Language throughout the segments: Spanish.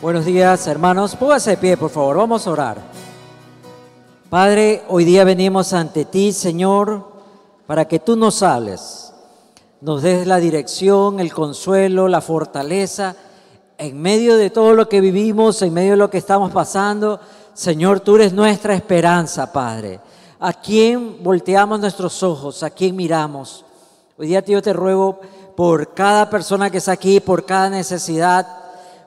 Buenos días, hermanos. Póngase de pie, por favor. Vamos a orar. Padre, hoy día venimos ante ti, Señor, para que tú nos hables, nos des la dirección, el consuelo, la fortaleza, en medio de todo lo que vivimos, en medio de lo que estamos pasando. Señor, tú eres nuestra esperanza, Padre. ¿A quién volteamos nuestros ojos? ¿A quién miramos? Hoy día yo te ruego por cada persona que está aquí, por cada necesidad,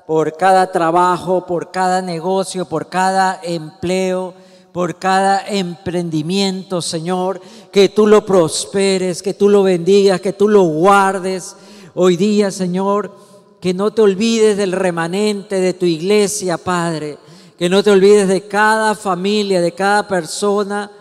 por cada trabajo, por cada negocio, por cada empleo, por cada emprendimiento, Señor, que tú lo prosperes, que tú lo bendigas, que tú lo guardes. Hoy día, Señor, que no te olvides del remanente de tu iglesia, Padre, que no te olvides de cada familia, de cada persona,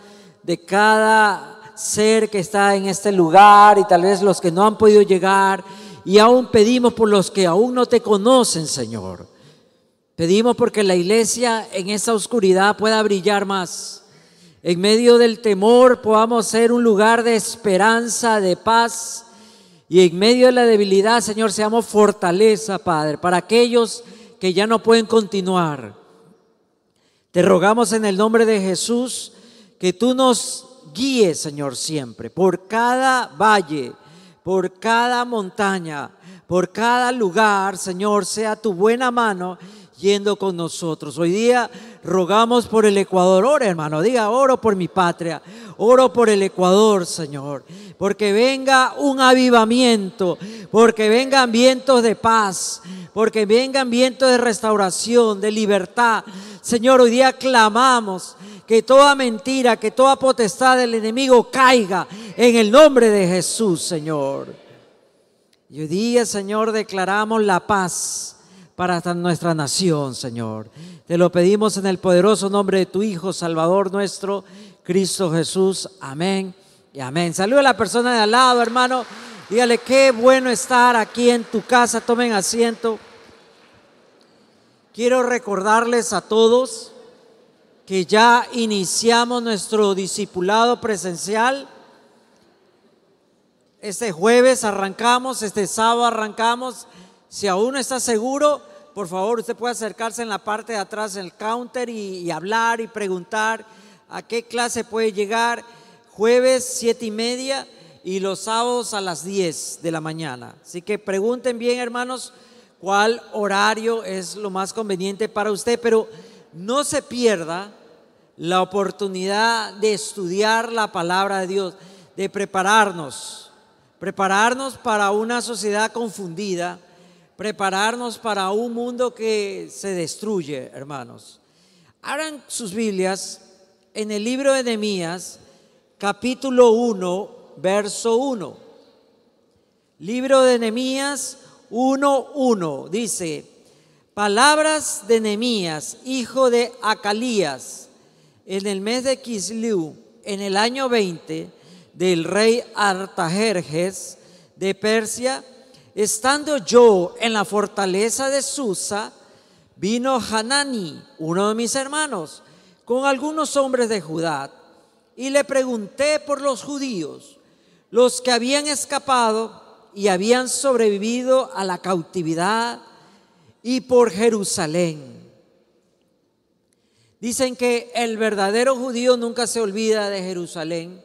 de cada ser que está en este lugar y tal vez los que no han podido llegar. Y aún pedimos por los que aún no te conocen, Señor. Pedimos porque la iglesia en esa oscuridad pueda brillar más. En medio del temor podamos ser un lugar de esperanza, de paz. Y en medio de la debilidad, Señor, seamos fortaleza, Padre, para aquellos que ya no pueden continuar. Te rogamos en el nombre de Jesús que tú nos guíe, Señor, siempre, por cada valle, por cada montaña, por cada lugar, Señor, sea tu buena mano yendo con nosotros. Hoy día rogamos por el Ecuador. Ora, hermano, diga, oro por mi patria, oro por el Ecuador, Señor. Porque venga un avivamiento, porque vengan vientos de paz, porque vengan vientos de restauración, de libertad. Señor, hoy día clamamos que toda mentira, que toda potestad del enemigo caiga en el nombre de Jesús, Señor. Y hoy día, Señor, declaramos la paz para nuestra nación, Señor. Te lo pedimos en el poderoso nombre de tu Hijo, Salvador nuestro, Cristo Jesús. Amén y amén. Saluda a la persona de al lado, hermano. Dígale qué bueno estar aquí en tu casa. Tomen asiento. Quiero recordarles a todos que ya iniciamos nuestro discipulado presencial. Este jueves arrancamos, este sábado arrancamos. Si aún no está seguro, por favor, usted puede acercarse en la parte de atrás del counter y, hablar y preguntar a qué clase puede llegar. Jueves siete y media y los sábados a las 10 de la mañana. Así que pregunten bien, hermanos, cuál horario es lo más conveniente para usted, pero no se pierda la oportunidad de estudiar la palabra de Dios, de prepararnos, prepararnos para una sociedad confundida, prepararnos para un mundo que se destruye, hermanos. Abran sus Biblias en el libro de Nehemías, capítulo 1, verso 1. Libro de Nehemías 1:1 dice: Palabras de Nehemías, hijo de Acalías, en el mes de Kisliu, en el año 20 del rey Artajerjes de Persia, estando yo en la fortaleza de Susa, vino Hanani, uno de mis hermanos, con algunos hombres de Judá, y le pregunté por los judíos, los que habían escapado y habían sobrevivido a la cautividad y por Jerusalén. Dicen que el verdadero judío nunca se olvida de Jerusalén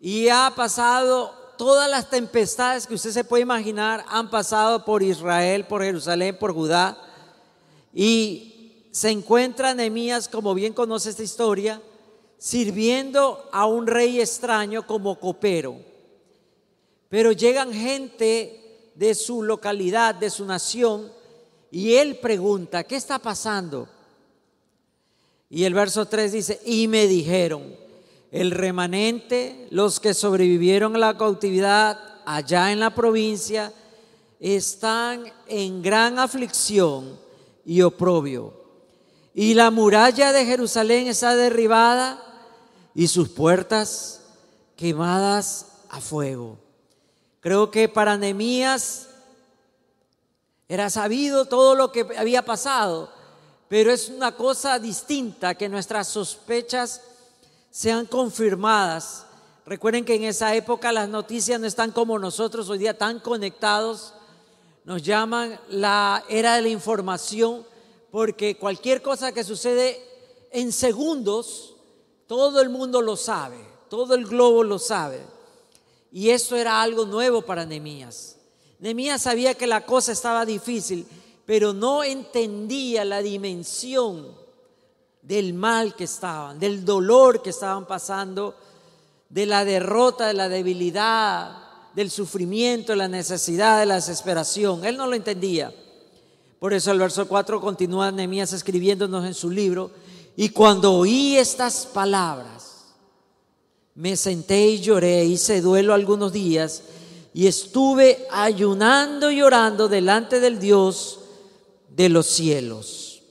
y ha pasado todas las tempestades que usted se puede imaginar, han pasado por Israel, por Jerusalén, por Judá. Y se encuentra Nehemías, como bien conoce esta historia, sirviendo a un rey extraño como copero. Pero llegan gente de su localidad, de su nación, y él pregunta, ¿qué está pasando? Y el verso 3 dice, y me dijeron, el remanente, los que sobrevivieron a la cautividad allá en la provincia, están en gran aflicción y oprobio. Y la muralla de Jerusalén está derribada y sus puertas quemadas a fuego. Creo que para Nehemías era sabido todo lo que había pasado, pero es una cosa distinta que nuestras sospechas sean confirmadas. Recuerden que en esa época las noticias no están como nosotros hoy día tan conectados. nos llaman la era de la información, porque cualquier cosa que sucede en segundos, todo el mundo lo sabe, todo el globo lo sabe. Y eso era algo nuevo para Nehemías. Nehemías sabía que la cosa estaba difícil, pero no entendía la dimensión del mal que estaban, del dolor que estaban pasando, de la derrota, de la debilidad, del sufrimiento, de la necesidad, de la desesperación. Él no lo entendía. Por eso el verso 4 continúa Nehemías escribiéndonos en su libro. Y cuando oí estas palabras, me senté y lloré, hice duelo algunos días y estuve ayunando y orando delante del Dios de los cielos.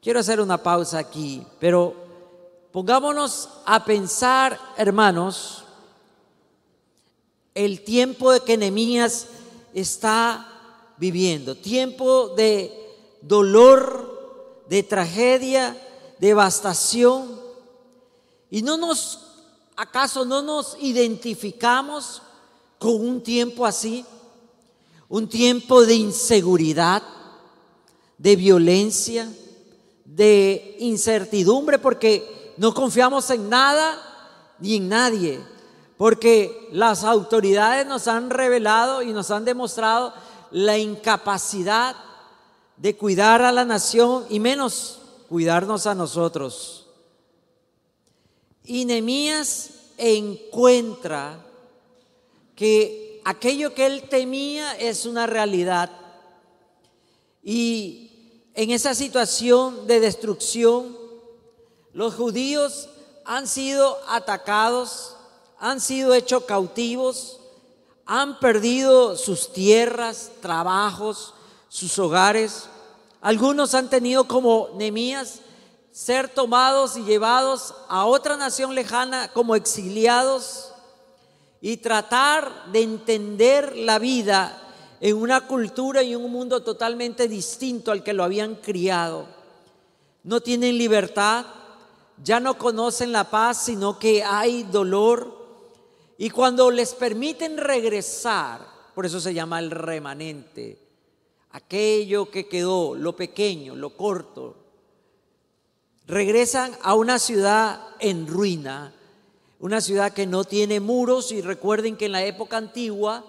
Quiero hacer una pausa aquí, pero pongámonos a pensar, hermanos, el tiempo de que Nehemías está viviendo, tiempo de dolor, de tragedia, devastación. Y no nos, acaso no nos identificamos con un tiempo así, un tiempo de inseguridad, de violencia, de incertidumbre, porque no confiamos en nada ni en nadie, porque las autoridades nos han revelado y nos han demostrado la incapacidad de cuidar a la nación y menos cuidarnos a nosotros. Y Nehemías encuentra que aquello que él temía es una realidad. Y en esa situación de destrucción, los judíos han sido atacados, han sido hechos cautivos, han perdido sus tierras, trabajos, sus hogares. Algunos han tenido como Nemías ser tomados y llevados a otra nación lejana como exiliados y tratar de entender la vida en una cultura y un mundo totalmente distinto al que lo habían criado. No tienen libertad, ya no conocen la paz, sino que hay dolor, y cuando les permiten regresar, por eso se llama el remanente, aquello que quedó, lo pequeño, lo corto, regresan a una ciudad en ruina, una ciudad que no tiene muros y recuerden que en la época antigua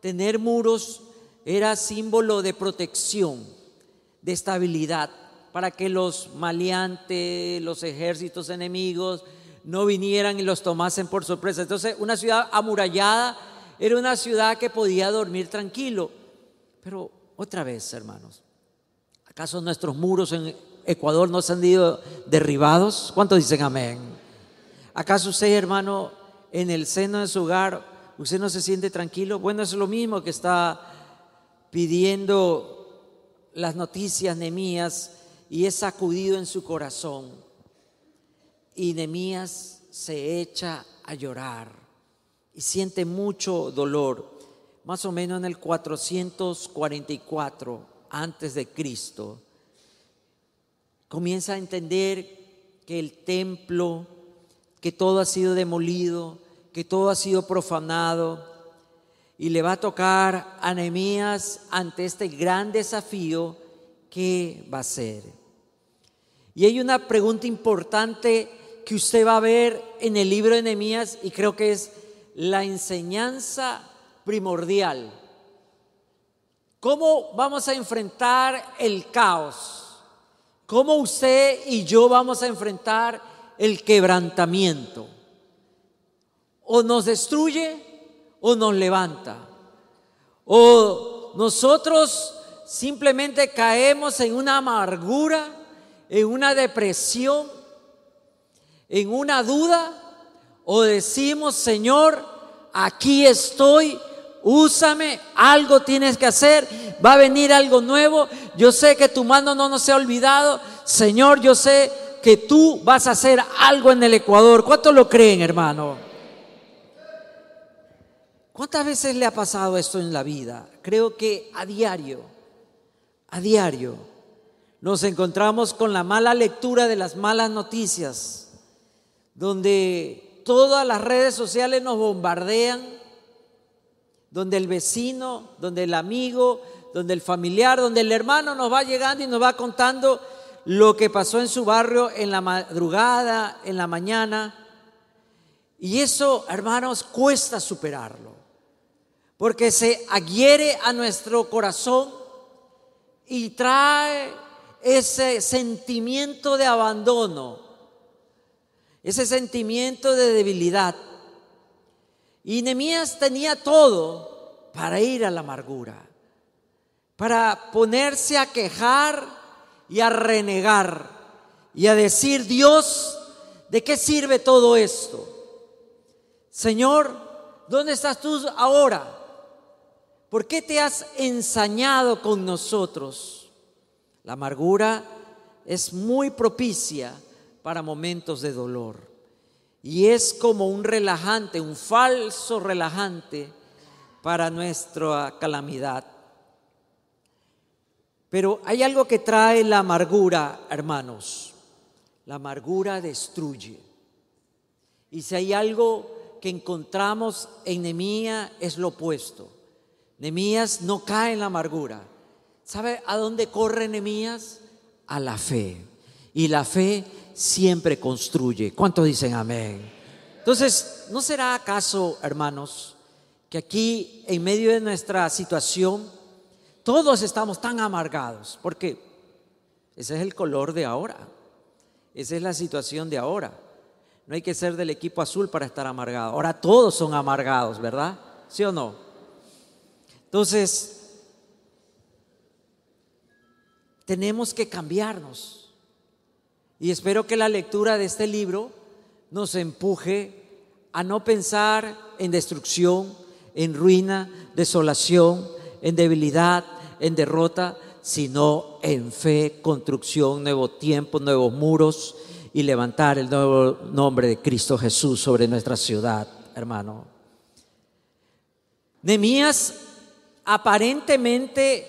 tener muros era símbolo de protección, de estabilidad, para que los maleantes, los ejércitos enemigos, no vinieran y los tomasen por sorpresa. Entonces, una ciudad amurallada era una ciudad que podía dormir tranquilo. Pero otra vez, hermanos, ¿acaso nuestros muros en Ecuador no se han ido derribados? ¿Cuántos dicen amén? ¿Acaso usted, hermano, en el seno de su hogar, usted no se siente tranquilo? Bueno, es lo mismo que está pidiendo las noticias de mías y es sacudido en su corazón y Nemías se echa a llorar y siente mucho dolor. Más o menos en el 444 antes de Cristo, comienza a entender que el templo, que todo ha sido demolido, que todo ha sido profanado, y le va a tocar a Nehemías ante este gran desafío que va a ser. Y hay una pregunta importante que usted va a ver en el libro de Nehemías y creo que es la enseñanza primordial. ¿Cómo vamos a enfrentar el caos? ¿Cómo usted y yo vamos a enfrentar el quebrantamiento? O nos destruye o nos levanta. O nosotros simplemente caemos en una amargura, en una depresión en una duda o decimos, Señor, aquí estoy, úsame, algo tienes que hacer, va a venir algo nuevo, yo sé que tu mano no nos ha olvidado, Señor, yo sé que tú vas a hacer algo en el Ecuador. ¿Cuántos lo creen, hermano? ¿Cuántas veces le ha pasado esto en la vida? Creo que a diario, a diario, nos encontramos con la mala lectura de las malas noticias donde todas las redes sociales nos bombardean donde el vecino, donde el amigo, donde el familiar, donde el hermano nos va llegando y nos va contando lo que pasó en su barrio en la madrugada, en la mañana. Y eso, hermanos, cuesta superarlo, porque se adhiere a nuestro corazón y trae ese sentimiento de abandono, ese sentimiento de debilidad. Y Nehemías tenía todo para ir a la amargura, para ponerse a quejar y a renegar y a decir, Dios, ¿de qué sirve todo esto? Señor, ¿dónde estás tú ahora? ¿Por qué te has ensañado con nosotros? La amargura es muy propicia para momentos de dolor. Y es como un relajante, un falso relajante para nuestra calamidad. Pero hay algo que trae la amargura, hermanos. La amargura destruye. Y si hay algo que encontramos en Nemías es lo opuesto. Nemías no cae en la amargura. ¿Sabe a dónde corre Nemías? A la fe. Y la fe siempre construye. ¿Cuántos dicen amén? Entonces, ¿no será acaso, hermanos, que aquí en medio de nuestra situación todos estamos tan amargados? Porque ese es el color de ahora. Esa es la situación de ahora. No hay que ser del equipo azul para estar amargado. Ahora todos son amargados, ¿verdad? ¿Sí o no? Entonces, tenemos que cambiarnos. Y espero que la lectura de este libro nos empuje a no pensar en destrucción, en ruina, desolación, en debilidad, en derrota, sino en fe, construcción, nuevo tiempo, nuevos muros y levantar el nuevo nombre de Cristo Jesús sobre nuestra ciudad, hermano. Nemías aparentemente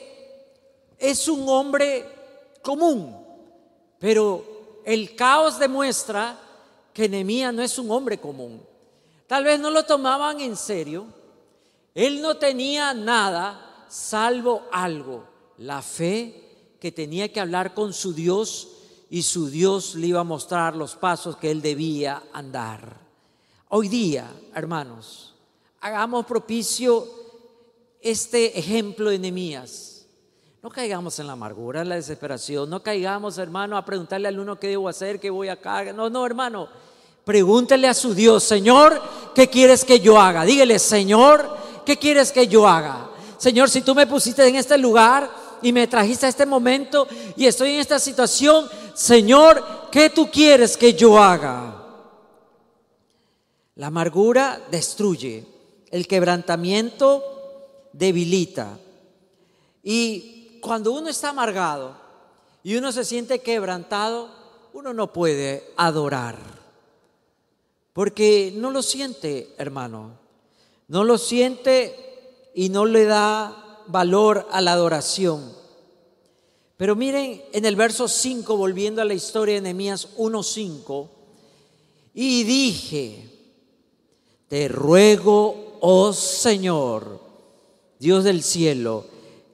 es un hombre común, pero el caos demuestra que Nehemías no es un hombre común. Tal vez no lo tomaban en serio. Él no tenía nada salvo algo, la fe que tenía que hablar con su Dios y su Dios le iba a mostrar los pasos que él debía andar. Hoy día, hermanos, hagamos propicio este ejemplo de Nehemías no caigamos en la amargura, en la desesperación. No caigamos, hermano, a preguntarle al uno qué debo hacer, qué voy a caer. No, no, hermano. Pregúntele a su Dios, Señor, ¿qué quieres que yo haga? Dígale, Señor, ¿qué quieres que yo haga? Señor, si tú me pusiste en este lugar y me trajiste a este momento y estoy en esta situación, Señor, ¿qué tú quieres que yo haga? La amargura destruye, el quebrantamiento debilita. Y cuando uno está amargado y uno se siente quebrantado, uno no puede adorar. Porque no lo siente, hermano. No lo siente y no le da valor a la adoración. Pero miren en el verso 5, volviendo a la historia de Nehemías 1:5, y dije, te ruego, oh Señor, Dios del cielo,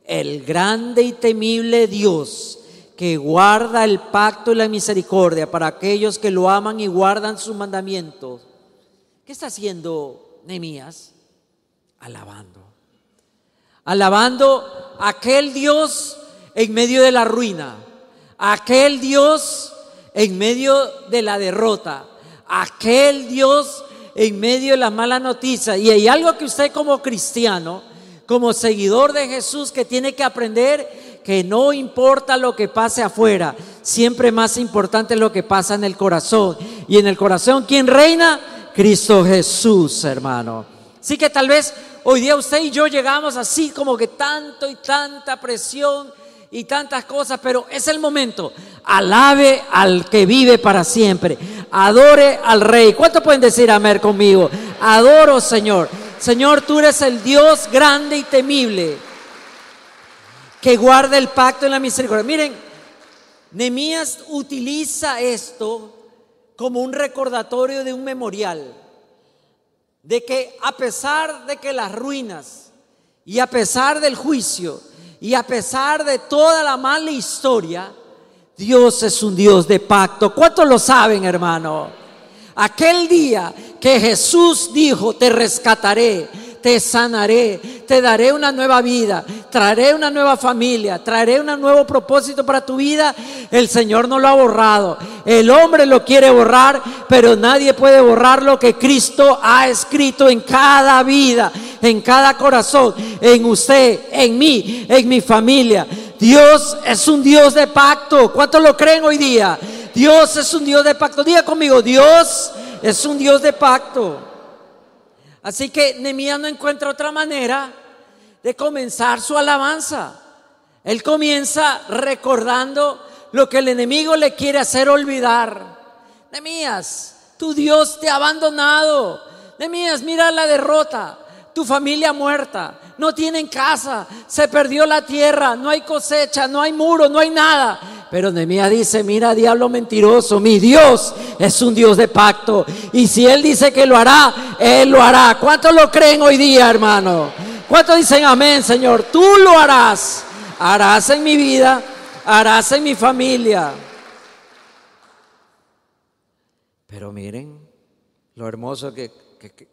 el grande y temible Dios que guarda el pacto y la misericordia para aquellos que lo aman y guardan sus mandamientos. ¿Qué está haciendo Nehemías? Alabando. Alabando a aquel Dios en medio de la ruina, aquel Dios en medio de la derrota, aquel Dios en medio de la mala noticia. Y hay algo que usted como cristiano como seguidor de Jesús que tiene que aprender que no importa lo que pase afuera, siempre más importante es lo que pasa en el corazón. Y en el corazón, ¿quién reina? Cristo Jesús, hermano. Así que tal vez hoy día usted y yo llegamos así como que tanto y tanta presión y tantas cosas, pero es el momento. Alabe al que vive para siempre. Adore al rey. ¿Cuánto pueden decir amén conmigo? Adoro, Señor. Señor, tú eres el Dios grande y temible que guarda el pacto en la misericordia. Miren, Nemías utiliza esto como un recordatorio de un memorial, de que a pesar de que las ruinas, Y a pesar del juicio y a pesar de toda la mala historia, Dios es un Dios de pacto. ¿Cuántos lo saben, hermano? Aquel día que Jesús dijo, te rescataré, te sanaré, te daré una nueva vida, traeré una nueva familia, traeré un nuevo propósito para tu vida. El Señor no lo ha borrado. El hombre lo quiere borrar, pero nadie puede borrar lo que Cristo ha escrito en cada vida, en cada corazón, en usted, en mí, en mi familia. Dios es un Dios de pacto. ¿Cuántos lo creen hoy día? Dios es un Dios de pacto. Diga conmigo, Dios es un Dios de pacto. Así que Nehemías no encuentra otra manera de comenzar su alabanza. Él comienza recordando lo que el enemigo le quiere hacer olvidar. Nehemías, tu Dios te ha abandonado. Nehemías, mira la derrota. Tu familia muerta, no tienen casa, se perdió la tierra, no hay cosecha, no hay muro, no hay nada. Pero Nehemías dice, mira, diablo mentiroso, mi Dios es un Dios de pacto. Y si Él dice que lo hará, Él lo hará. ¿Cuántos lo creen hoy día, hermano? ¿Cuántos dicen amén, Señor? Tú lo harás. Harás en mi vida, harás en mi familia. Pero miren lo hermoso que,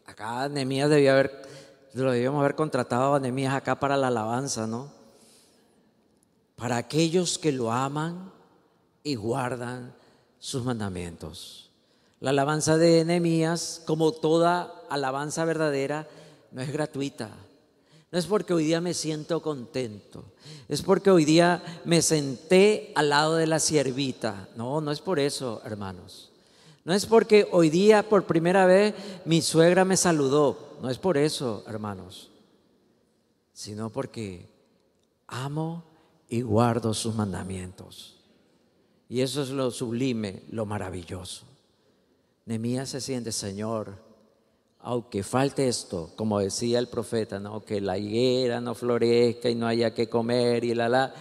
acá Nehemías debía haber, lo debíamos haber contratado a Nehemías acá para la alabanza, ¿no? para aquellos que lo aman y guardan sus mandamientos. La alabanza de Nehemías, como toda alabanza verdadera, no es gratuita. No es porque hoy día me siento contento, es porque hoy día me senté al lado de la siervita. No, no es por eso, hermanos. No es porque hoy día por primera vez mi suegra me saludó. No es por eso, hermanos. Sino porque amo y guardo sus mandamientos. Y eso es lo sublime, lo maravilloso. Nemías se siente, Señor, aunque falte esto, como decía el profeta, ¿no? que la higuera no florezca y no haya que comer y la la,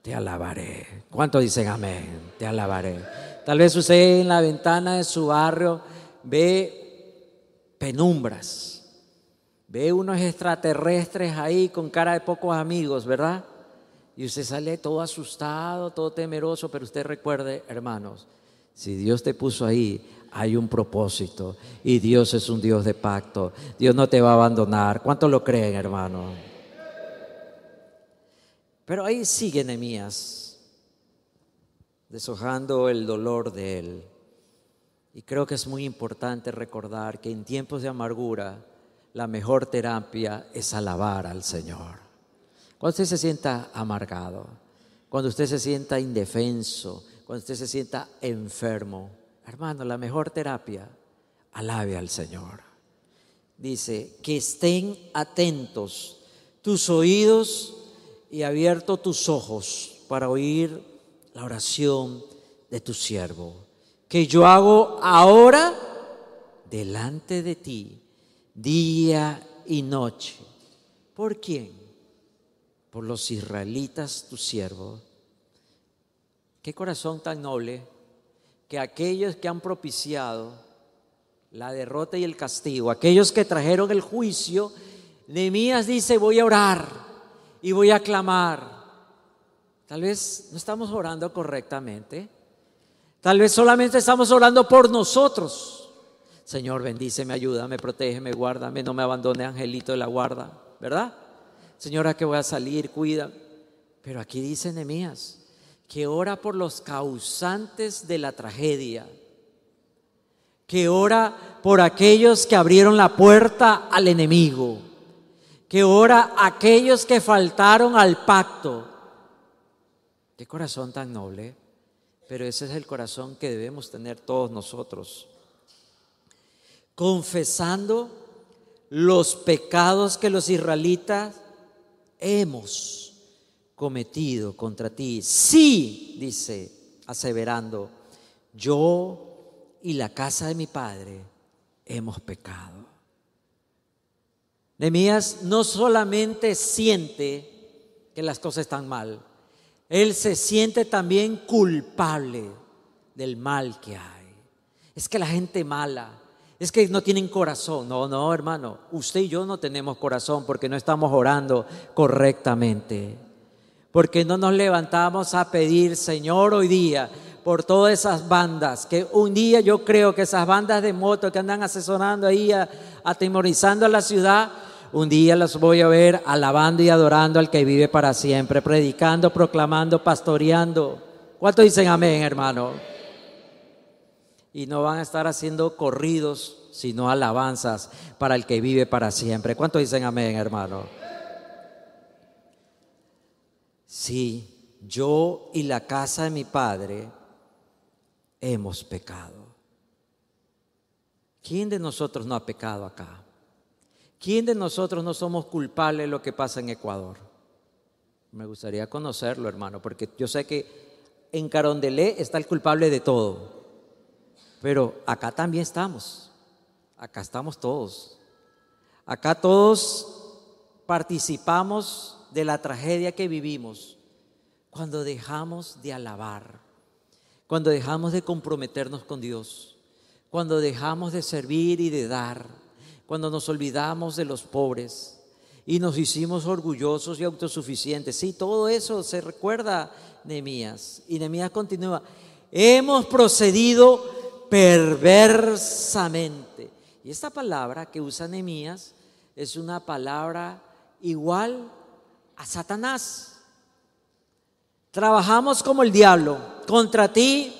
te alabaré. ¿Cuántos dicen amén? Te alabaré. Tal vez usted en la ventana de su barrio ve penumbras, ve unos extraterrestres ahí con cara de pocos amigos, ¿verdad? Y usted sale todo asustado, todo temeroso, pero usted recuerde, hermanos, si Dios te puso ahí, hay un propósito y Dios es un Dios de pacto. Dios no te va a abandonar. ¿Cuántos lo creen, hermano? Pero ahí sigue Nehemías, deshojando el dolor de él. Y creo que es muy importante recordar que en tiempos de amargura, la mejor terapia es alabar al Señor. Cuando usted se sienta amargado, cuando usted se sienta indefenso, cuando usted se sienta enfermo, hermano, la mejor terapia, alabe al Señor. Dice, que estén atentos tus oídos y abiertos tus ojos para oír la oración de tu siervo, que yo hago ahora delante de ti, día y noche. ¿Por quién? por los israelitas, tu siervo. Qué corazón tan noble que aquellos que han propiciado la derrota y el castigo, aquellos que trajeron el juicio, Nehemías dice, voy a orar y voy a clamar. Tal vez no estamos orando correctamente. Tal vez solamente estamos orando por nosotros. Señor, bendíceme, ayúdame, protégeme, guárdame, no me abandone, angelito de la guarda, ¿verdad? Señora, que voy a salir, cuida. Pero aquí dice Nehemías que ora por los causantes de la tragedia, que ora por aquellos que abrieron la puerta al enemigo, que ora aquellos que faltaron al pacto. Qué corazón tan noble, pero ese es el corazón que debemos tener todos nosotros. Confesando los pecados que los israelitas hemos cometido contra ti. Sí, dice, aseverando, yo y la casa de mi padre hemos pecado. Nemías no solamente siente que las cosas están mal, él se siente también culpable del mal que hay. Es que la gente mala, Es que no tienen corazón. No, no, hermano. Usted y yo no tenemos corazón porque no estamos orando correctamente. Porque no nos levantamos a pedir, Señor, hoy día por todas esas bandas, que un día yo creo que esas bandas de moto que andan asesorando ahí, atemorizando a la ciudad, un día los voy a ver alabando y adorando al que vive para siempre, predicando, proclamando, pastoreando. ¿Cuántos dicen amén, hermano? Y no van a estar haciendo corridos, sino alabanzas para el que vive para siempre. ¿Cuántos dicen amén, hermano? Sí, yo y la casa de mi padre hemos pecado. ¿Quién de nosotros no ha pecado acá? ¿Quién de nosotros no somos culpables de lo que pasa en Ecuador? Me gustaría conocerlo, hermano, porque yo sé que en Carondelet está el culpable de todo, pero acá también estamos, acá estamos todos, acá todos participamos de la tragedia que vivimos cuando dejamos de alabar, cuando dejamos de comprometernos con Dios, cuando dejamos de servir y de dar cuando nos olvidamos de los pobres y nos hicimos orgullosos y autosuficientes. Sí, todo eso se recuerda, Nehemías. Y Nehemías continúa, hemos procedido perversamente. Y esta palabra que usa Nehemías es una palabra igual a Satanás. Trabajamos como el diablo contra ti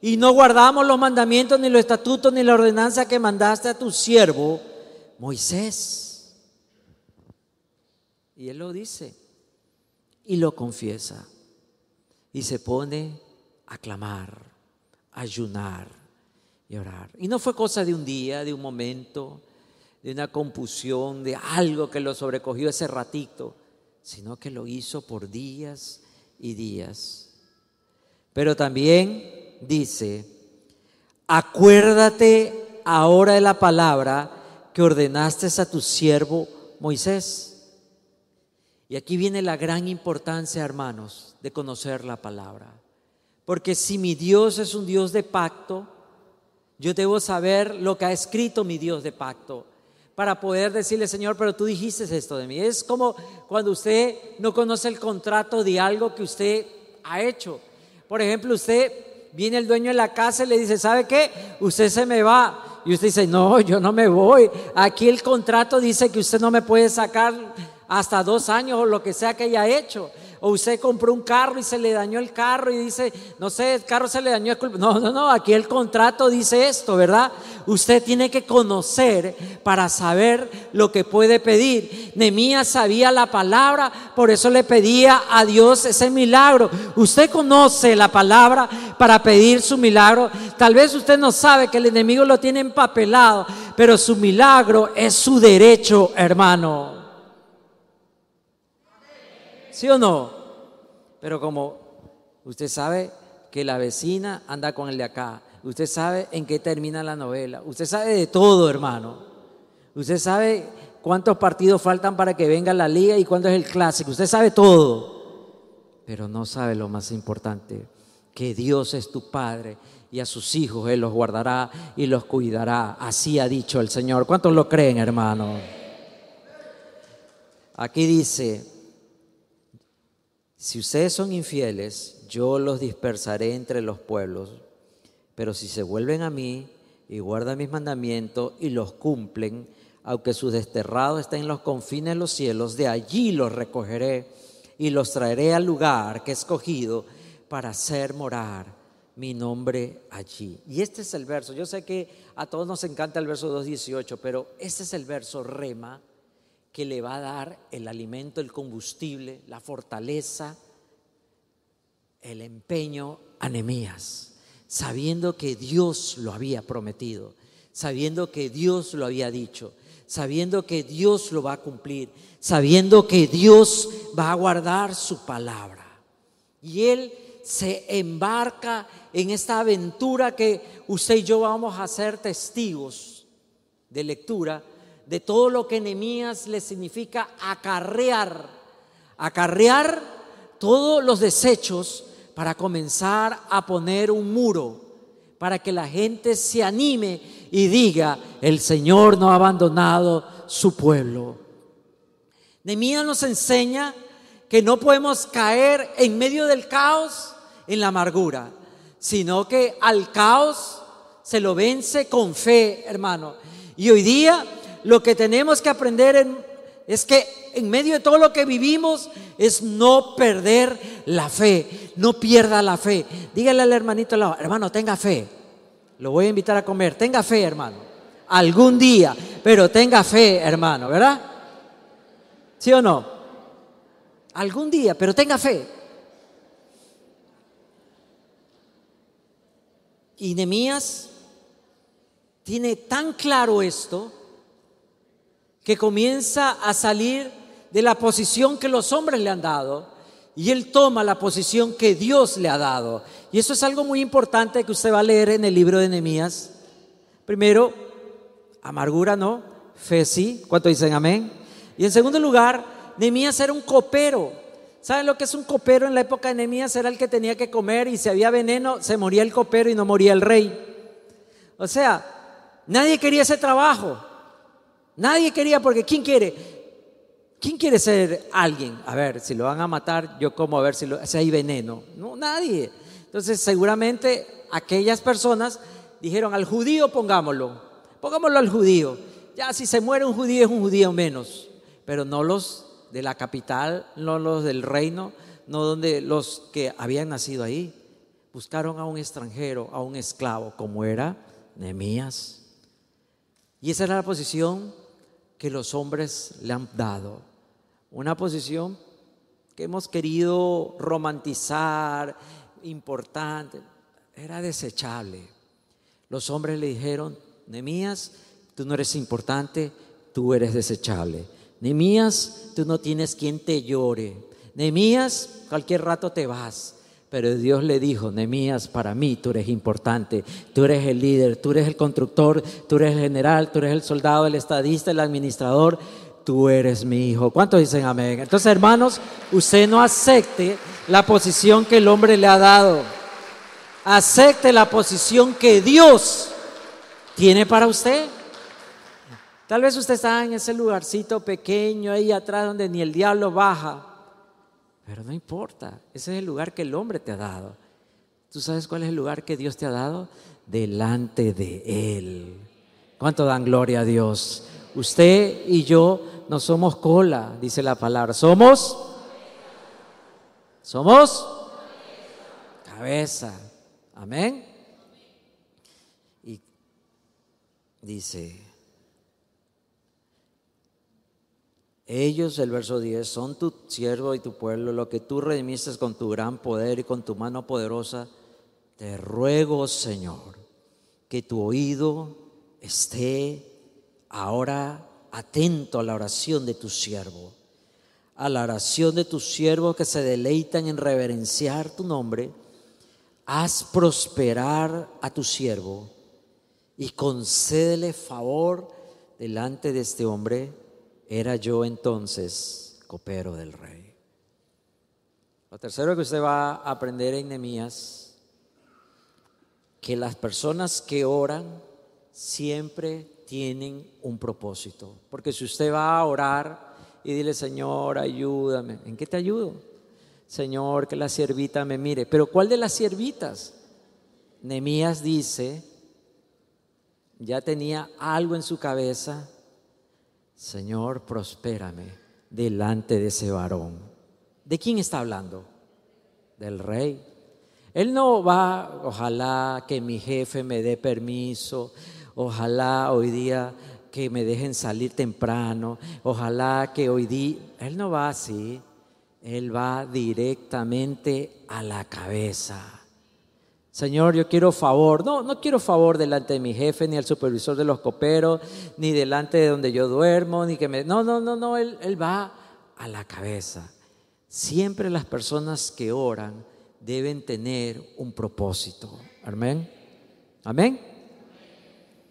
y no guardamos los mandamientos, ni los estatutos, ni la ordenanza que mandaste a tu siervo Moisés. Y él lo dice y lo confiesa. Y se pone a clamar, ayunar y orar. Y no fue cosa de un día, de un momento, de una confusión, de algo que lo sobrecogió ese ratito, sino que lo hizo por días y días. Pero también dice, acuérdate ahora de la palabra ordenaste a tu siervo Moisés. Y aquí viene la gran importancia, hermanos, de conocer la palabra. Porque si mi Dios es un Dios de pacto, yo debo saber lo que ha escrito mi Dios de pacto para poder decirle, Señor, pero tú dijiste esto de mí. Es como cuando usted no conoce el contrato de algo que usted ha hecho. Por ejemplo, usted viene el dueño de la casa y le dice, ¿sabe qué? Usted se me va y usted dice, no, yo no me voy. Aquí el contrato dice que usted no me puede sacar hasta dos años o lo que sea que haya hecho. O usted compró un carro y se le dañó el carro y dice, no sé, el carro se le dañó. No, no, no, aquí el contrato dice esto, ¿verdad? Usted tiene que conocer para saber lo que puede pedir. Nemías sabía la palabra, por eso le pedía a Dios ese milagro. Usted conoce la palabra para pedir su milagro. Tal vez usted no sabe que el enemigo lo tiene empapelado, pero su milagro es su derecho, hermano. ¿Sí o no? Pero como usted sabe que la vecina anda con el de acá, usted sabe en qué termina la novela, usted sabe de todo, hermano. Usted sabe cuántos partidos faltan para que venga la liga y cuándo es el clásico, usted sabe todo. Pero no sabe lo más importante, que Dios es tu Padre y a sus hijos Él los guardará y los cuidará. Así ha dicho el Señor. ¿Cuántos lo creen, hermano? Aquí dice, si ustedes son infieles, yo los dispersaré entre los pueblos, pero si se vuelven a mí y guardan mis mandamientos y los cumplen, aunque sus desterrados estén en los confines de los cielos, de allí los recogeré y los traeré al lugar que he escogido para hacer morar mi nombre allí. Y este es el verso. Yo sé que a todos nos encanta el verso 2.18, pero este es el verso rema que le va a dar el alimento, el combustible, la fortaleza, el empeño a sabiendo que Dios lo había prometido, sabiendo que Dios lo había dicho, sabiendo que Dios lo va a cumplir, sabiendo que Dios va a guardar su palabra. Y él se embarca en esta aventura que usted y yo vamos a ser testigos de lectura de todo lo que Nehemías le significa acarrear, acarrear todos los desechos para comenzar a poner un muro, para que la gente se anime y diga, el Señor no ha abandonado su pueblo. Nehemías nos enseña que no podemos caer en medio del caos en la amargura, sino que al caos se lo vence con fe, hermano. Y hoy día lo que tenemos que aprender es que en medio de todo lo que vivimos es no perder la fe, no pierda la fe. Dígale al hermanito hermano, tenga fe. Lo voy a invitar a comer, tenga fe, hermano. Algún día, pero tenga fe, hermano, ¿verdad? ¿Sí o no? Algún día, pero tenga fe. Y Nemías tiene tan claro esto que comienza a salir de la posición que los hombres le han dado y él toma la posición que Dios le ha dado. Y eso es algo muy importante que usted va a leer en el libro de Nehemías. Primero, amargura no, fe sí. ¿Cuánto dicen amén? Y en segundo lugar, Nehemías era un copero. ¿Saben lo que es un copero en la época de Nehemías? Era el que tenía que comer y si había veneno, se moría el copero y no moría el rey. O sea, nadie quería ese trabajo. Nadie quería porque ¿quién quiere? ¿Quién quiere ser alguien? A ver, si lo van a matar, yo como a ver si, lo, si hay veneno. No, nadie. Entonces, seguramente aquellas personas dijeron al judío pongámoslo, pongámoslo al judío. Ya si se muere un judío es un judío menos, pero no los de la capital, no los del reino, no donde los que habían nacido ahí. Buscaron a un extranjero, a un esclavo, como era Nehemías. Y esa era la posición que los hombres le han dado. Una posición que hemos querido romantizar, importante, era desechable. Los hombres le dijeron, Nemías, tú no eres importante, tú eres desechable. Nemías, tú no tienes quien te llore. Nemías, cualquier rato te vas. Pero Dios le dijo, Nemías, para mí tú eres importante, tú eres el líder, tú eres el constructor, tú eres el general, tú eres el soldado, el estadista, el administrador, tú eres mi hijo. ¿Cuántos dicen amén? Entonces, hermanos, usted no acepte la posición que el hombre le ha dado. Acepte la posición que Dios tiene para usted. Tal vez usted está en ese lugarcito pequeño ahí atrás donde ni el diablo baja. Pero no importa, ese es el lugar que el hombre te ha dado. ¿Tú sabes cuál es el lugar que Dios te ha dado? Delante de Él. ¿Cuánto dan gloria a Dios? Usted y yo no somos cola, dice la palabra. Somos. Somos cabeza. Amén. Y dice, Ellos, el verso 10, son tu siervo y tu pueblo, lo que tú redimiste con tu gran poder y con tu mano poderosa. Te ruego, Señor, que tu oído esté ahora atento a la oración de tu siervo, a la oración de tus siervos que se deleitan en reverenciar tu nombre. Haz prosperar a tu siervo y concédele favor delante de este hombre era yo entonces copero del rey. Lo tercero que usted va a aprender en Nehemías, que las personas que oran siempre tienen un propósito. Porque si usted va a orar y dile, Señor, ayúdame, ¿en qué te ayudo? Señor, que la siervita me mire. Pero ¿cuál de las siervitas? Nehemías dice, ya tenía algo en su cabeza Señor, prospérame delante de ese varón. ¿De quién está hablando? Del rey. Él no va, ojalá que mi jefe me dé permiso, ojalá hoy día que me dejen salir temprano, ojalá que hoy día, él no va así, él va directamente a la cabeza. Señor, yo quiero favor. No, no quiero favor delante de mi jefe, ni al supervisor de los coperos, ni delante de donde yo duermo, ni que me... No, no, no, no, él, él va a la cabeza. Siempre las personas que oran deben tener un propósito. Amén. Amén.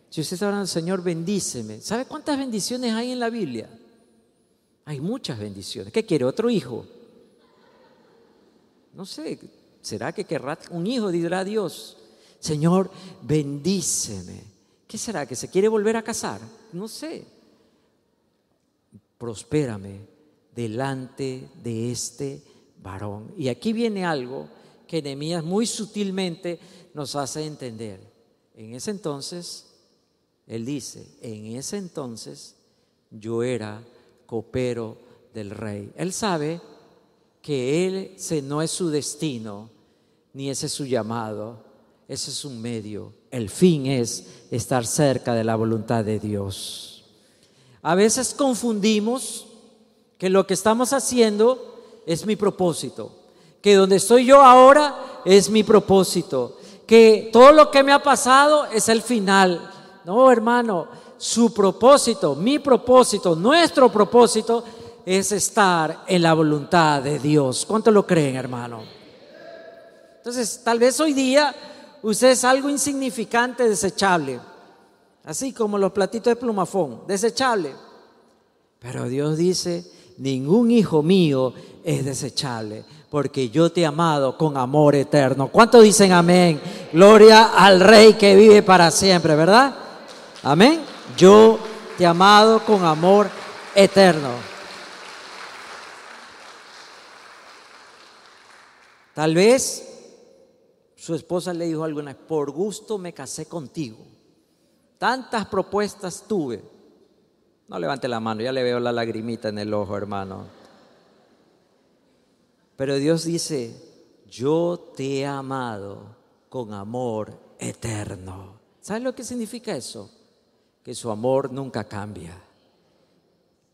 Si usted está orando, Señor, bendíceme. ¿Sabe cuántas bendiciones hay en la Biblia? Hay muchas bendiciones. ¿Qué quiere? ¿Otro hijo? No sé, ¿Será que querrá un hijo? Dirá Dios, Señor, bendíceme, ¿Qué será? ¿Que se quiere volver a casar? No sé. Prospérame delante de este varón. Y aquí viene algo que Nehemías muy sutilmente nos hace entender. En ese entonces, él dice, en ese entonces yo era copero del rey. Él sabe que él ese no es su destino, ni ese es su llamado, ese es un medio. El fin es estar cerca de la voluntad de Dios. A veces confundimos que lo que estamos haciendo es mi propósito, que donde estoy yo ahora es mi propósito, que todo lo que me ha pasado es el final. No, hermano, su propósito, mi propósito, nuestro propósito es estar en la voluntad de Dios. ¿Cuánto lo creen, hermano? Entonces, tal vez hoy día usted es algo insignificante, desechable, así como los platitos de plumafón, desechable. Pero Dios dice, ningún hijo mío es desechable, porque yo te he amado con amor eterno. ¿Cuánto dicen amén? Gloria al Rey que vive para siempre, ¿verdad? Amén. Yo te he amado con amor eterno. Tal vez su esposa le dijo alguna vez, por gusto me casé contigo. Tantas propuestas tuve. No levante la mano, ya le veo la lagrimita en el ojo, hermano. Pero Dios dice, yo te he amado con amor eterno. ¿Sabe lo que significa eso? Que su amor nunca cambia.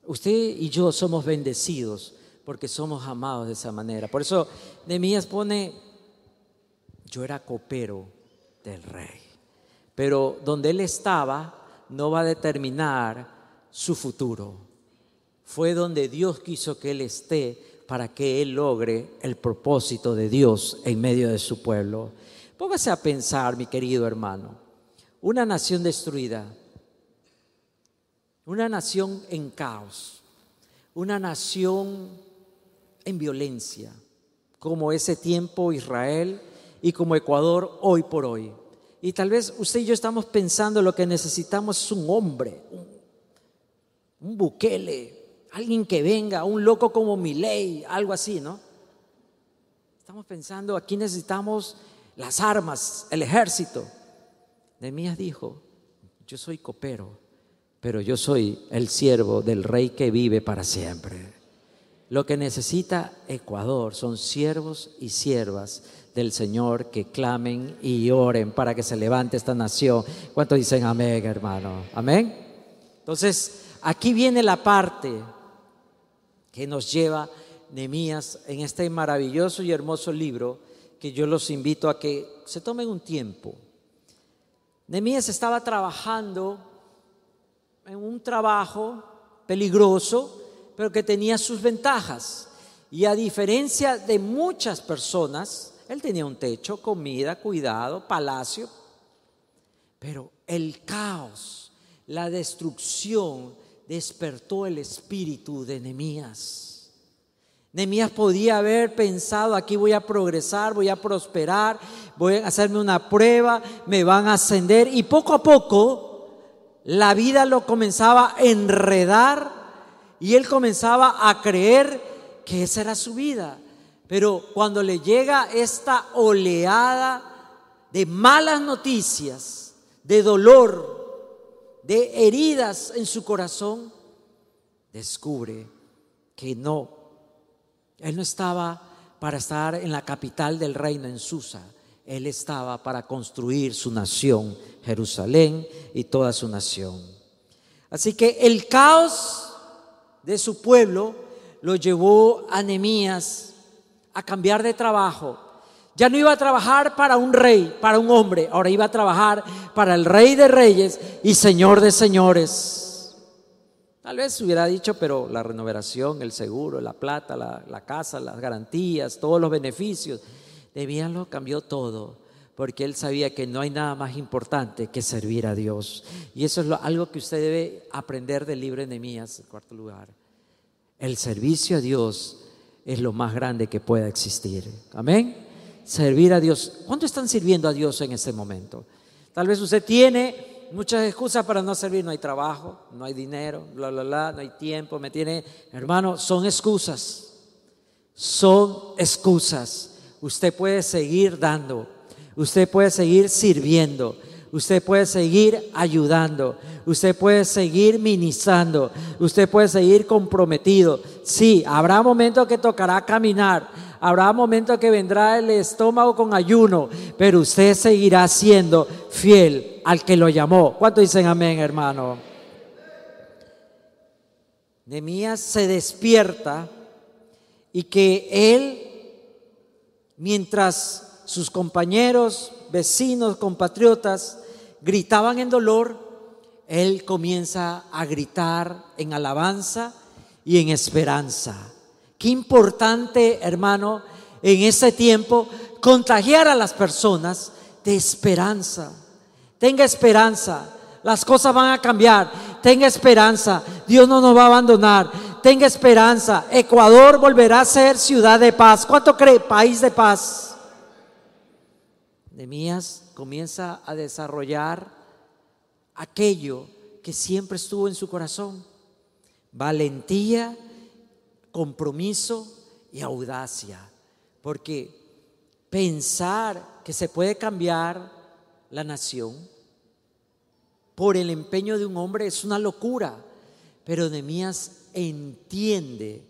Usted y yo somos bendecidos porque somos amados de esa manera. Por eso Nehemías pone, yo era copero del rey. Pero donde él estaba no va a determinar su futuro. Fue donde Dios quiso que él esté para que él logre el propósito de Dios en medio de su pueblo. Póngase a pensar, mi querido hermano, una nación destruida, una nación en caos, una nación en violencia, como ese tiempo Israel y como Ecuador hoy por hoy. Y tal vez usted y yo estamos pensando lo que necesitamos es un hombre, un, buquele, alguien que venga, un loco como ley, algo así, ¿no? Estamos pensando, aquí necesitamos las armas, el ejército. Nehemías dijo, yo soy copero, pero yo soy el siervo del rey que vive para siempre. Lo que necesita Ecuador son siervos y siervas del Señor que clamen y oren para que se levante esta nación. ¿Cuántos dicen amén, hermano? Amén. Entonces, aquí viene la parte que nos lleva Nemías en este maravilloso y hermoso libro que yo los invito a que se tomen un tiempo. Nemías estaba trabajando en un trabajo peligroso, pero que tenía sus ventajas. Y a diferencia de muchas personas, él tenía un techo, comida, cuidado, palacio, pero el caos, la destrucción despertó el espíritu de Nehemías. Nehemías podía haber pensado, aquí voy a progresar, voy a prosperar, voy a hacerme una prueba, me van a ascender y poco a poco la vida lo comenzaba a enredar y él comenzaba a creer que esa era su vida. Pero cuando le llega esta oleada de malas noticias, de dolor, de heridas en su corazón, descubre que no, él no estaba para estar en la capital del reino, en Susa. Él estaba para construir su nación, Jerusalén y toda su nación. Así que el caos de su pueblo lo llevó a Nemías a cambiar de trabajo. Ya no iba a trabajar para un rey, para un hombre, ahora iba a trabajar para el rey de reyes y señor de señores. Tal vez hubiera dicho, pero la renovación, el seguro, la plata, la, casa, las garantías, todos los beneficios, debían lo cambió todo porque él sabía que no hay nada más importante que servir a Dios. Y eso es algo que usted debe aprender del libro de Nehemías, en cuarto lugar. El servicio a Dios es lo más grande que pueda existir. Amén. Servir a Dios. ¿Cuánto están sirviendo a Dios en este momento? Tal vez usted tiene muchas excusas para no servir. No hay trabajo, no hay dinero, bla, bla, bla, no hay tiempo, me tiene... Hermano, son excusas. Son excusas. Usted puede seguir dando. Usted puede seguir sirviendo. Usted puede seguir ayudando. Usted puede seguir ministrando. Usted puede seguir comprometido. Sí, habrá momentos que tocará caminar. Habrá momentos que vendrá el estómago con ayuno. Pero usted seguirá siendo fiel al que lo llamó. ¿Cuánto dicen amén, hermano? Nemías se despierta y que él, mientras sus compañeros, vecinos, compatriotas gritaban en dolor, él comienza a gritar en alabanza y en esperanza. Qué importante, hermano, en ese tiempo contagiar a las personas de esperanza. Tenga esperanza. Las cosas van a cambiar. Tenga esperanza. Dios no nos va a abandonar. Tenga esperanza. Ecuador volverá a ser ciudad de paz. ¿Cuánto cree? País de paz. Nemías comienza a desarrollar aquello que siempre estuvo en su corazón. Valentía, compromiso y audacia. Porque pensar que se puede cambiar la nación por el empeño de un hombre es una locura. Pero Nehemías entiende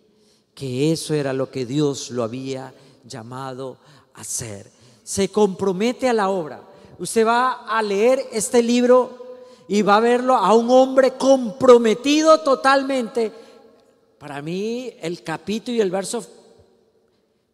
que eso era lo que Dios lo había llamado a hacer. Se compromete a la obra. Usted va a leer este libro y va a verlo a un hombre comprometido totalmente. Para mí, el capítulo y el verso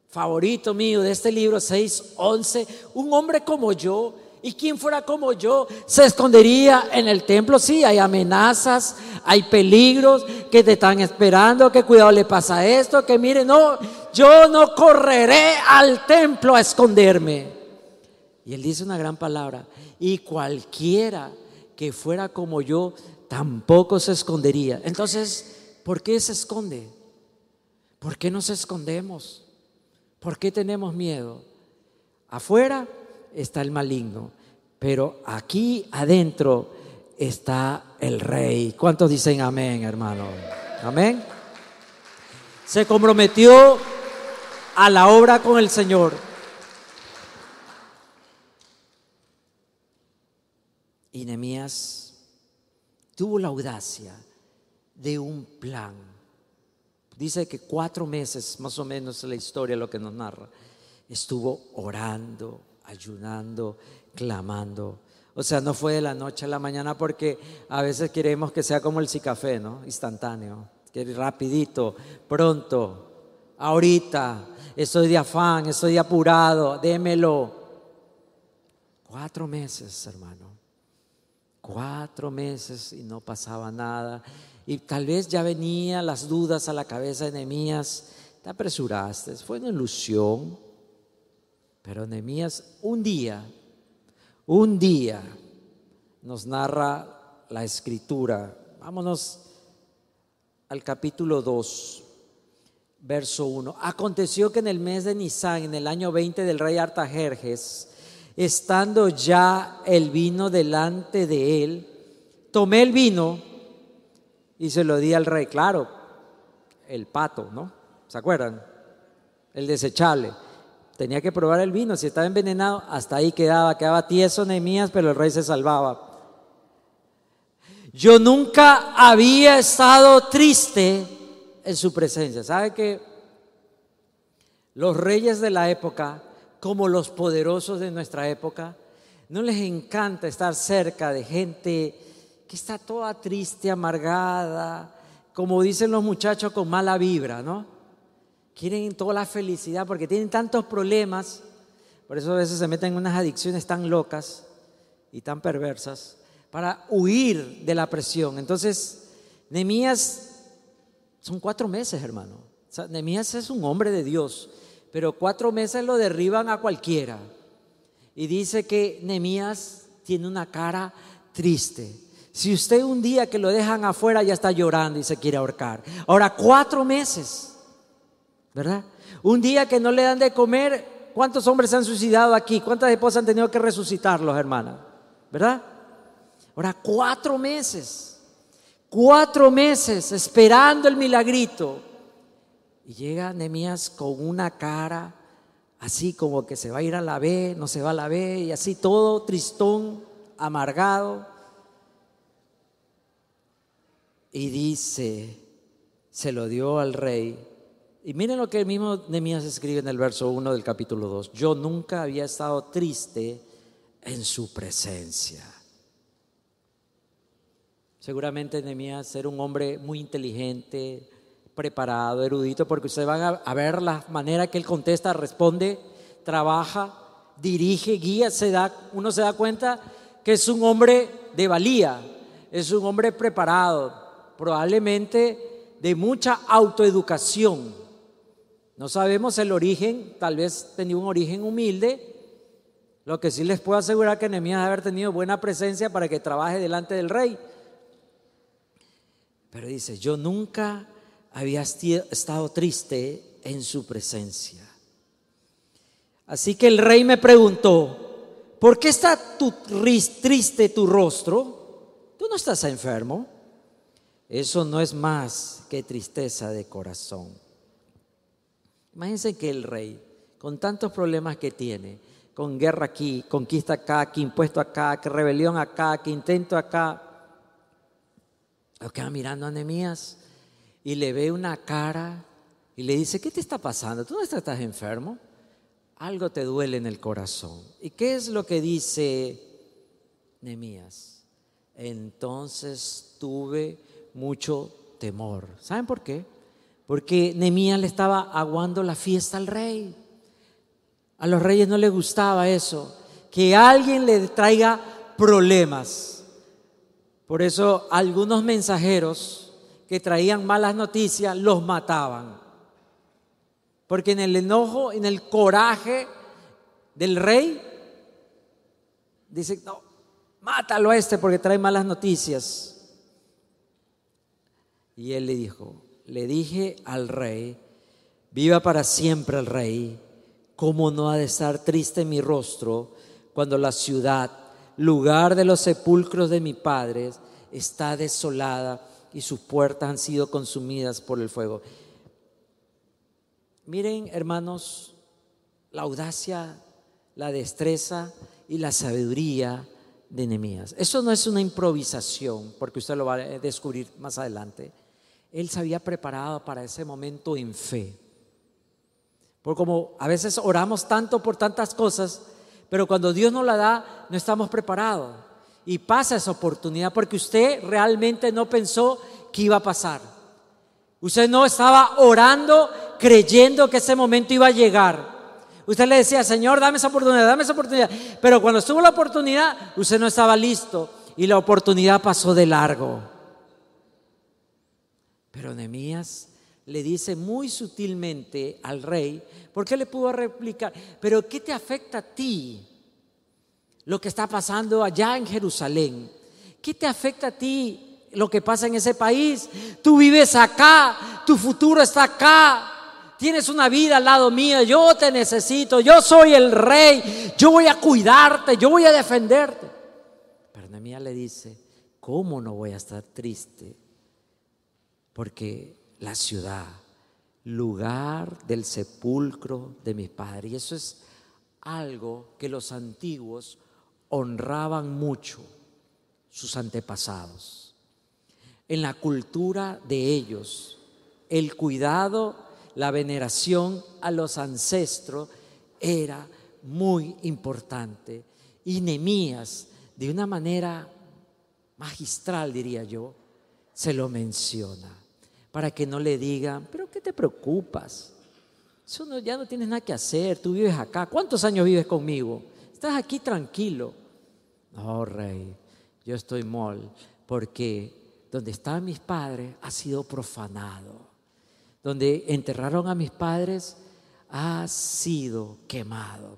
favorito mío de este libro 6:11, un hombre como yo y quien fuera como yo se escondería en el templo. Sí, hay amenazas, hay peligros que te están esperando, que cuidado le pasa esto, que mire, no, yo no correré al templo a esconderme. Y él dice una gran palabra, y cualquiera que fuera como yo tampoco se escondería. Entonces, ¿por qué se esconde? ¿Por qué nos escondemos? ¿Por qué tenemos miedo? Afuera está el maligno, pero aquí adentro está el rey. ¿Cuántos dicen amén, hermano? Amén. Se comprometió a la obra con el Señor. Y Nehemías tuvo la audacia de un plan. Dice que cuatro meses, más o menos, la historia lo que nos narra, estuvo orando, ayunando, clamando. O sea, no fue de la noche a la mañana porque a veces queremos que sea como el café, ¿no? Instantáneo, que rapidito, pronto, ahorita, estoy de afán, estoy apurado, démelo. Cuatro meses, hermano. Cuatro meses y no pasaba nada. Y tal vez ya venían las dudas a la cabeza de Nehemías. Te apresuraste, fue una ilusión. Pero Nehemías un día, un día nos narra la escritura. Vámonos al capítulo 2, verso 1. Aconteció que en el mes de Nisan, en el año 20 del rey Artajerjes, estando ya el vino delante de él, tomé el vino y se lo di al rey. Claro, el pato, ¿no? ¿Se acuerdan? El desechable tenía que probar el vino, si estaba envenenado, hasta ahí quedaba, quedaba tieso Nehemías, pero el rey se salvaba. Yo nunca había estado triste en su presencia. ¿Sabe que los reyes de la época, como los poderosos de nuestra época, no les encanta estar cerca de gente que está toda triste, amargada, como dicen los muchachos, con mala vibra, ¿no? quieren toda la felicidad porque tienen tantos problemas, por eso a veces se meten en unas adicciones tan locas y tan perversas para huir de la presión. Entonces, Nemías son cuatro meses, hermano. O es un hombre de Dios, pero cuatro meses lo derriban a cualquiera. Y dice que Nemías tiene una cara triste. Si usted un día que lo dejan afuera ya está llorando y se quiere ahorcar. Ahora, cuatro meses. ¿verdad? Un día que no le dan de comer, ¿cuántos hombres se han suicidado aquí? ¿Cuántas esposas han tenido que resucitarlos, hermanas? ¿Verdad? Ahora, cuatro meses, cuatro meses esperando el milagrito. Y llega Nehemías con una cara así como que se va a ir a la B, no se va a la B, y así todo tristón, amargado. Y dice, se lo dio al rey. Y miren lo que el mismo Nehemías escribe en el verso 1 del capítulo 2. Yo nunca había estado triste en su presencia. Seguramente Nehemías era un hombre muy inteligente, preparado, erudito, porque ustedes van a, ver la manera que él contesta, responde, trabaja, dirige, guía, se da, uno se da cuenta que es un hombre de valía, es un hombre preparado, probablemente de mucha autoeducación. No sabemos el origen, tal vez tenía un origen humilde. Lo que sí les puedo asegurar que Nehemías haber tenido buena presencia para que trabaje delante del rey. Pero dice, yo nunca había estado triste en su presencia. Así que el rey me preguntó, ¿por qué está triste tu rostro? Tú no estás enfermo. Eso no es más que tristeza de corazón. Imagínense que el rey, con tantos problemas que tiene, con guerra aquí, conquista acá, que impuesto acá, que rebelión acá, que intento acá, lo queda mirando a Nehemías y le ve una cara y le dice, ¿qué te está pasando? ¿Tú no estás enfermo? Algo te duele en el corazón. ¿Y qué es lo que dice Nehemías? Entonces tuve mucho temor. ¿Saben por qué? Porque Nehemías le estaba aguando la fiesta al rey. A los reyes no les gustaba eso, que alguien le traiga problemas. Por eso algunos mensajeros que traían malas noticias los mataban. Porque en el enojo, en el coraje del rey, dice, no, mátalo a este porque trae malas noticias. Y él le dijo, le dije al rey, viva para siempre el rey, ¿cómo no ha de estar triste mi rostro cuando la ciudad lugar de los sepulcros de mi padre, está desolada y sus puertas han sido consumidas por el fuego. Miren, hermanos, la audacia, la destreza y la sabiduría de Nehemías. Eso no es una improvisación, porque usted lo va a descubrir más adelante. Él se había preparado para ese momento en fe. Porque como a veces oramos tanto por tantas cosas, pero cuando Dios nos la da, no estamos preparados. Y pasa esa oportunidad porque usted realmente no pensó que iba a pasar. Usted no estaba orando creyendo que ese momento iba a llegar. Usted le decía, Señor, dame esa oportunidad, dame esa oportunidad. Pero cuando estuvo la oportunidad, usted no estaba listo y la oportunidad pasó de largo. Pero Nehemías le dice muy sutilmente al rey, porque le pudo replicar, pero ¿qué te afecta a ti lo que está pasando allá en Jerusalén? ¿Qué te afecta a ti lo que pasa en ese país? Tú vives acá, tu futuro está acá. Tienes una vida al lado mío, yo te necesito, yo soy el rey, yo voy a cuidarte, yo voy a defenderte. Pero Nehemías le dice, ¿cómo no voy a estar triste? Porque la ciudad, lugar del sepulcro de mis padres. Y eso es algo que los antiguos honraban mucho, sus antepasados. En la cultura de ellos, el cuidado, la veneración a los ancestros era muy importante. Y Nemías, de una manera magistral, diría yo, se lo menciona para que no le digan, pero ¿qué te preocupas? Eso ya no tienes nada que hacer, tú vives acá. ¿Cuántos años vives conmigo? Estás aquí tranquilo. No, rey, yo estoy mal porque donde estaban mis padres ha sido profanado. Donde enterraron a mis padres ha sido quemado.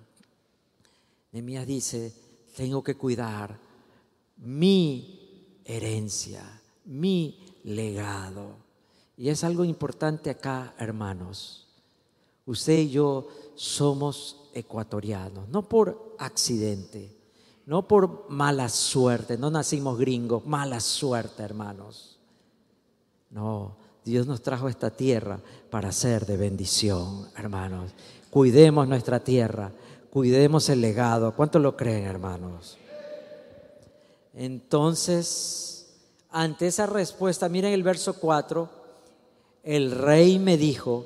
Nemías dice, tengo que cuidar mi herencia, mi legado. Y es algo importante acá, hermanos. Usted y yo somos ecuatorianos, no por accidente, no por mala suerte, no nacimos gringos, mala suerte, hermanos. No, Dios nos trajo esta tierra para ser de bendición, hermanos. Cuidemos nuestra tierra, cuidemos el legado. ¿Cuánto lo creen, hermanos? Entonces, ante esa respuesta, miren el verso 4, el rey me dijo,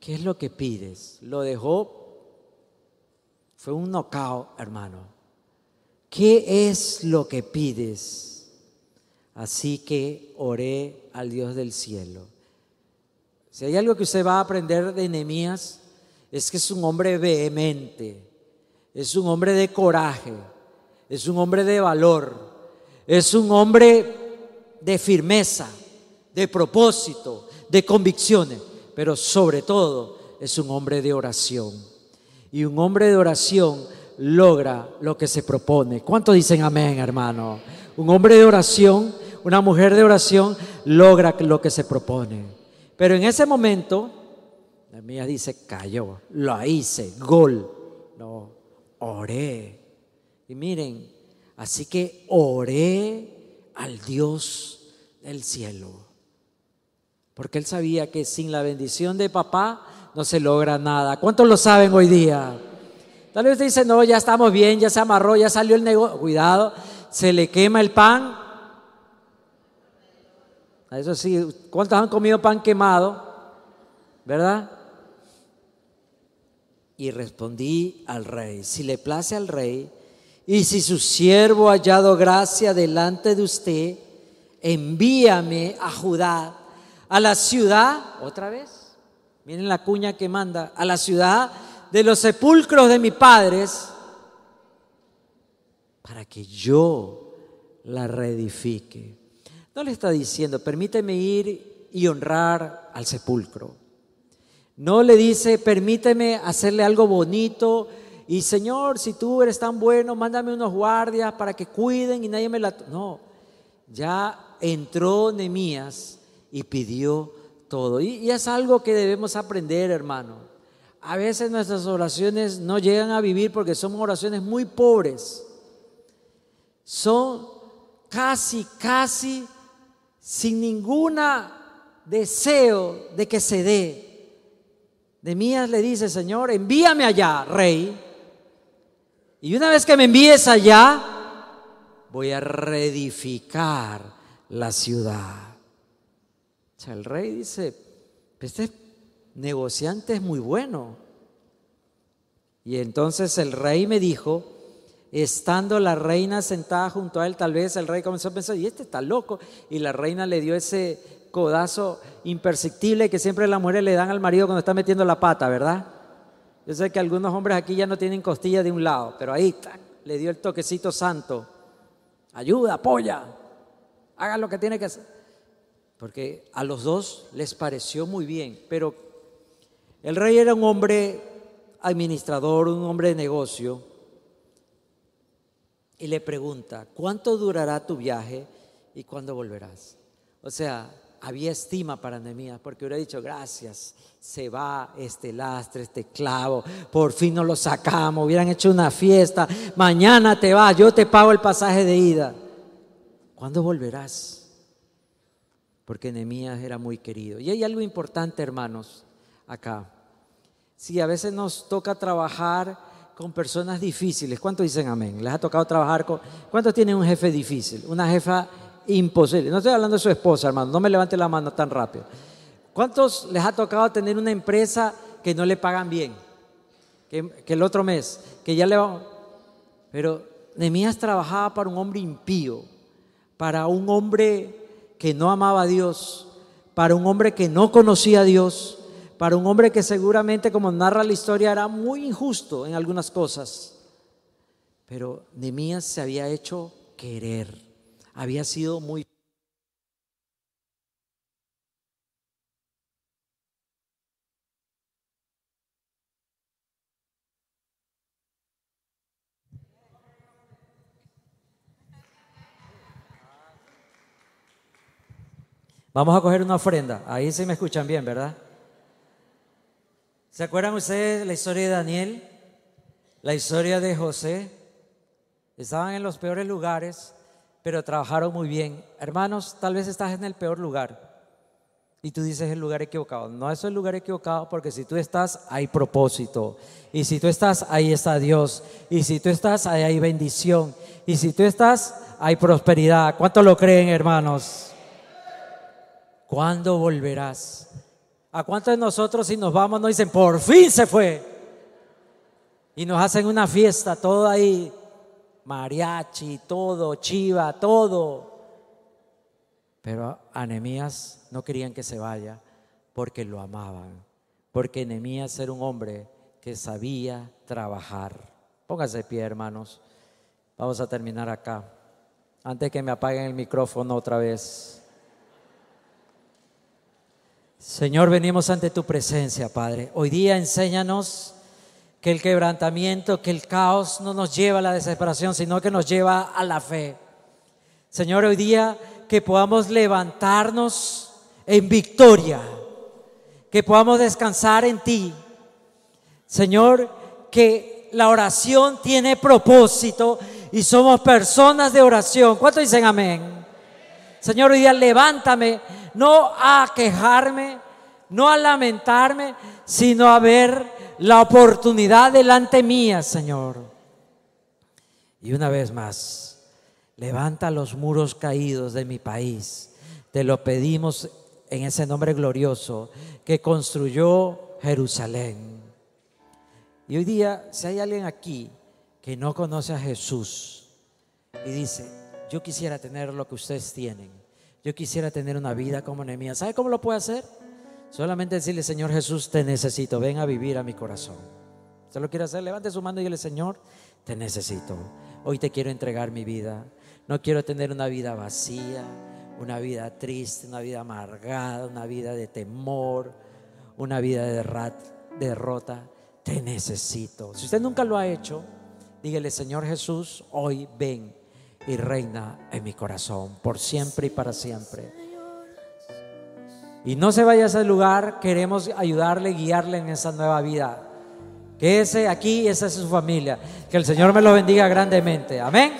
¿qué es lo que pides? Lo dejó, fue un knockout, hermano. ¿Qué es lo que pides? Así que oré al Dios del cielo. Si hay algo que usted va a aprender de Nehemías, es que es un hombre vehemente, es un hombre de coraje, es un hombre de valor, es un hombre de firmeza, de propósito, de convicciones, pero sobre todo es un hombre de oración. Y un hombre de oración logra lo que se propone. ¿Cuántos dicen amén, hermano? Un hombre de oración, una mujer de oración logra lo que se propone. Pero en ese momento, la mía dice, cayó, lo hice, gol. No, oré. Y miren, así que oré al Dios del cielo. Porque él sabía que sin la bendición de papá no se logra nada. ¿Cuántos lo saben hoy día? Tal vez dice, no, ya estamos bien, ya se amarró, ya salió el negocio. Cuidado, se le quema el pan. Eso sí, ¿cuántos han comido pan quemado? ¿Verdad? Y respondí al rey, si le place al rey, y si su siervo ha hallado gracia delante de usted, envíame a Judá, a la ciudad, otra vez, miren la cuña que manda, a la ciudad de los sepulcros de mis padres, para que yo la reedifique. No le está diciendo, permíteme ir y honrar al sepulcro. No le dice, permíteme hacerle algo bonito y Señor, si tú eres tan bueno, mándame unos guardias para que cuiden y nadie me la... No, ya entró Nemías y pidió todo. Y, es algo que debemos aprender, hermano. A veces nuestras oraciones no llegan a vivir porque son oraciones muy pobres. Son casi, casi sin ninguna deseo de que se dé. Nemías le dice, Señor, envíame allá, rey. Y una vez que me envíes allá, voy a reedificar la ciudad. El rey dice, este negociante es muy bueno. Y entonces el rey me dijo, estando la reina sentada junto a él, tal vez el rey comenzó a pensar, y este está loco. Y la reina le dio ese codazo imperceptible que siempre las mujeres le dan al marido cuando está metiendo la pata, ¿verdad? Yo sé que algunos hombres aquí ya no tienen costilla de un lado, pero ahí le dio el toquecito santo. Ayuda, apoya, haga lo que tiene que hacer. Porque a los dos les pareció muy bien, pero el rey era un hombre administrador, un hombre de negocio, y le pregunta, ¿cuánto durará tu viaje y cuándo volverás? O sea, había estima para Nehemías, porque hubiera dicho, gracias, se va este lastre, este clavo, por fin nos lo sacamos, hubieran hecho una fiesta, mañana te vas, yo te pago el pasaje de ida. ¿Cuándo volverás? Porque Nehemías era muy querido. Y hay algo importante, hermanos, acá. Si a veces nos toca trabajar con personas difíciles, ¿cuántos dicen amén? ¿Les ha tocado trabajar con... ¿Cuántos tienen un jefe difícil? Una jefa imposible. No estoy hablando de su esposa, hermano, no me levante la mano tan rápido. ¿Cuántos les ha tocado tener una empresa que no le pagan bien? Que, el otro mes, que ya le va... Pero Nehemías trabajaba para un hombre impío, para un hombre que no amaba a Dios, para un hombre que no conocía a Dios, para un hombre que seguramente, como narra la historia, era muy injusto en algunas cosas. Pero Nehemías se había hecho querer había sido muy... Vamos a coger una ofrenda. Ahí sí me escuchan bien, ¿verdad? ¿Se acuerdan ustedes la historia de Daniel? La historia de José. estaban en los peores lugares, pero trabajaron muy bien. Hermanos, tal vez estás en el peor lugar y tú dices el lugar equivocado. No es el lugar equivocado porque si tú estás, hay propósito. Y si tú estás, ahí está Dios. Y si tú estás, ahí hay bendición. Y si tú estás, hay prosperidad. ¿Cuánto lo creen, hermanos? ¿Cuándo volverás? ¿A cuántos de nosotros si nos vamos nos dicen, por fin se fue? Y nos hacen una fiesta, todo ahí, mariachi, todo, chiva, todo. Pero a Nehemías no querían que se vaya porque lo amaban, porque Nehemías era un hombre que sabía trabajar. Póngase de pie, hermanos. Vamos a terminar acá. Antes que me apaguen el micrófono otra vez. Señor, venimos ante tu presencia, Padre. Hoy día enséñanos que el quebrantamiento, que el caos no nos lleva a la desesperación, sino que nos lleva a la fe. Señor, hoy día que podamos levantarnos en victoria, que podamos descansar en ti. Señor, que la oración tiene propósito y somos personas de oración. ¿Cuántos dicen amén? Señor, hoy día levántame, no a quejarme, no a lamentarme, sino a ver la oportunidad delante mía, Señor. Y una vez más, levanta los muros caídos de mi país. Te lo pedimos en ese nombre glorioso que construyó Jerusalén. Y hoy día, si hay alguien aquí que no conoce a Jesús y dice, yo quisiera tener lo que ustedes tienen, yo quisiera tener una vida como Nehemías, ¿sabe cómo lo puede hacer? Solamente decirle, Señor Jesús, te necesito, ven a vivir a mi corazón. ¿Usted lo quiere hacer? Levante su mano y dile, Señor, te necesito. Hoy te quiero entregar mi vida. No quiero tener una vida vacía, una vida triste, una vida amargada, una vida de temor, una vida de derrota. Te necesito. Si usted nunca lo ha hecho, dígale, Señor Jesús, hoy ven y reina en mi corazón, por siempre y para siempre. Y no se vaya a ese lugar, queremos ayudarle, guiarle en esa nueva vida. Que ese aquí, esa es su familia. Que el Señor me lo bendiga grandemente. Amén.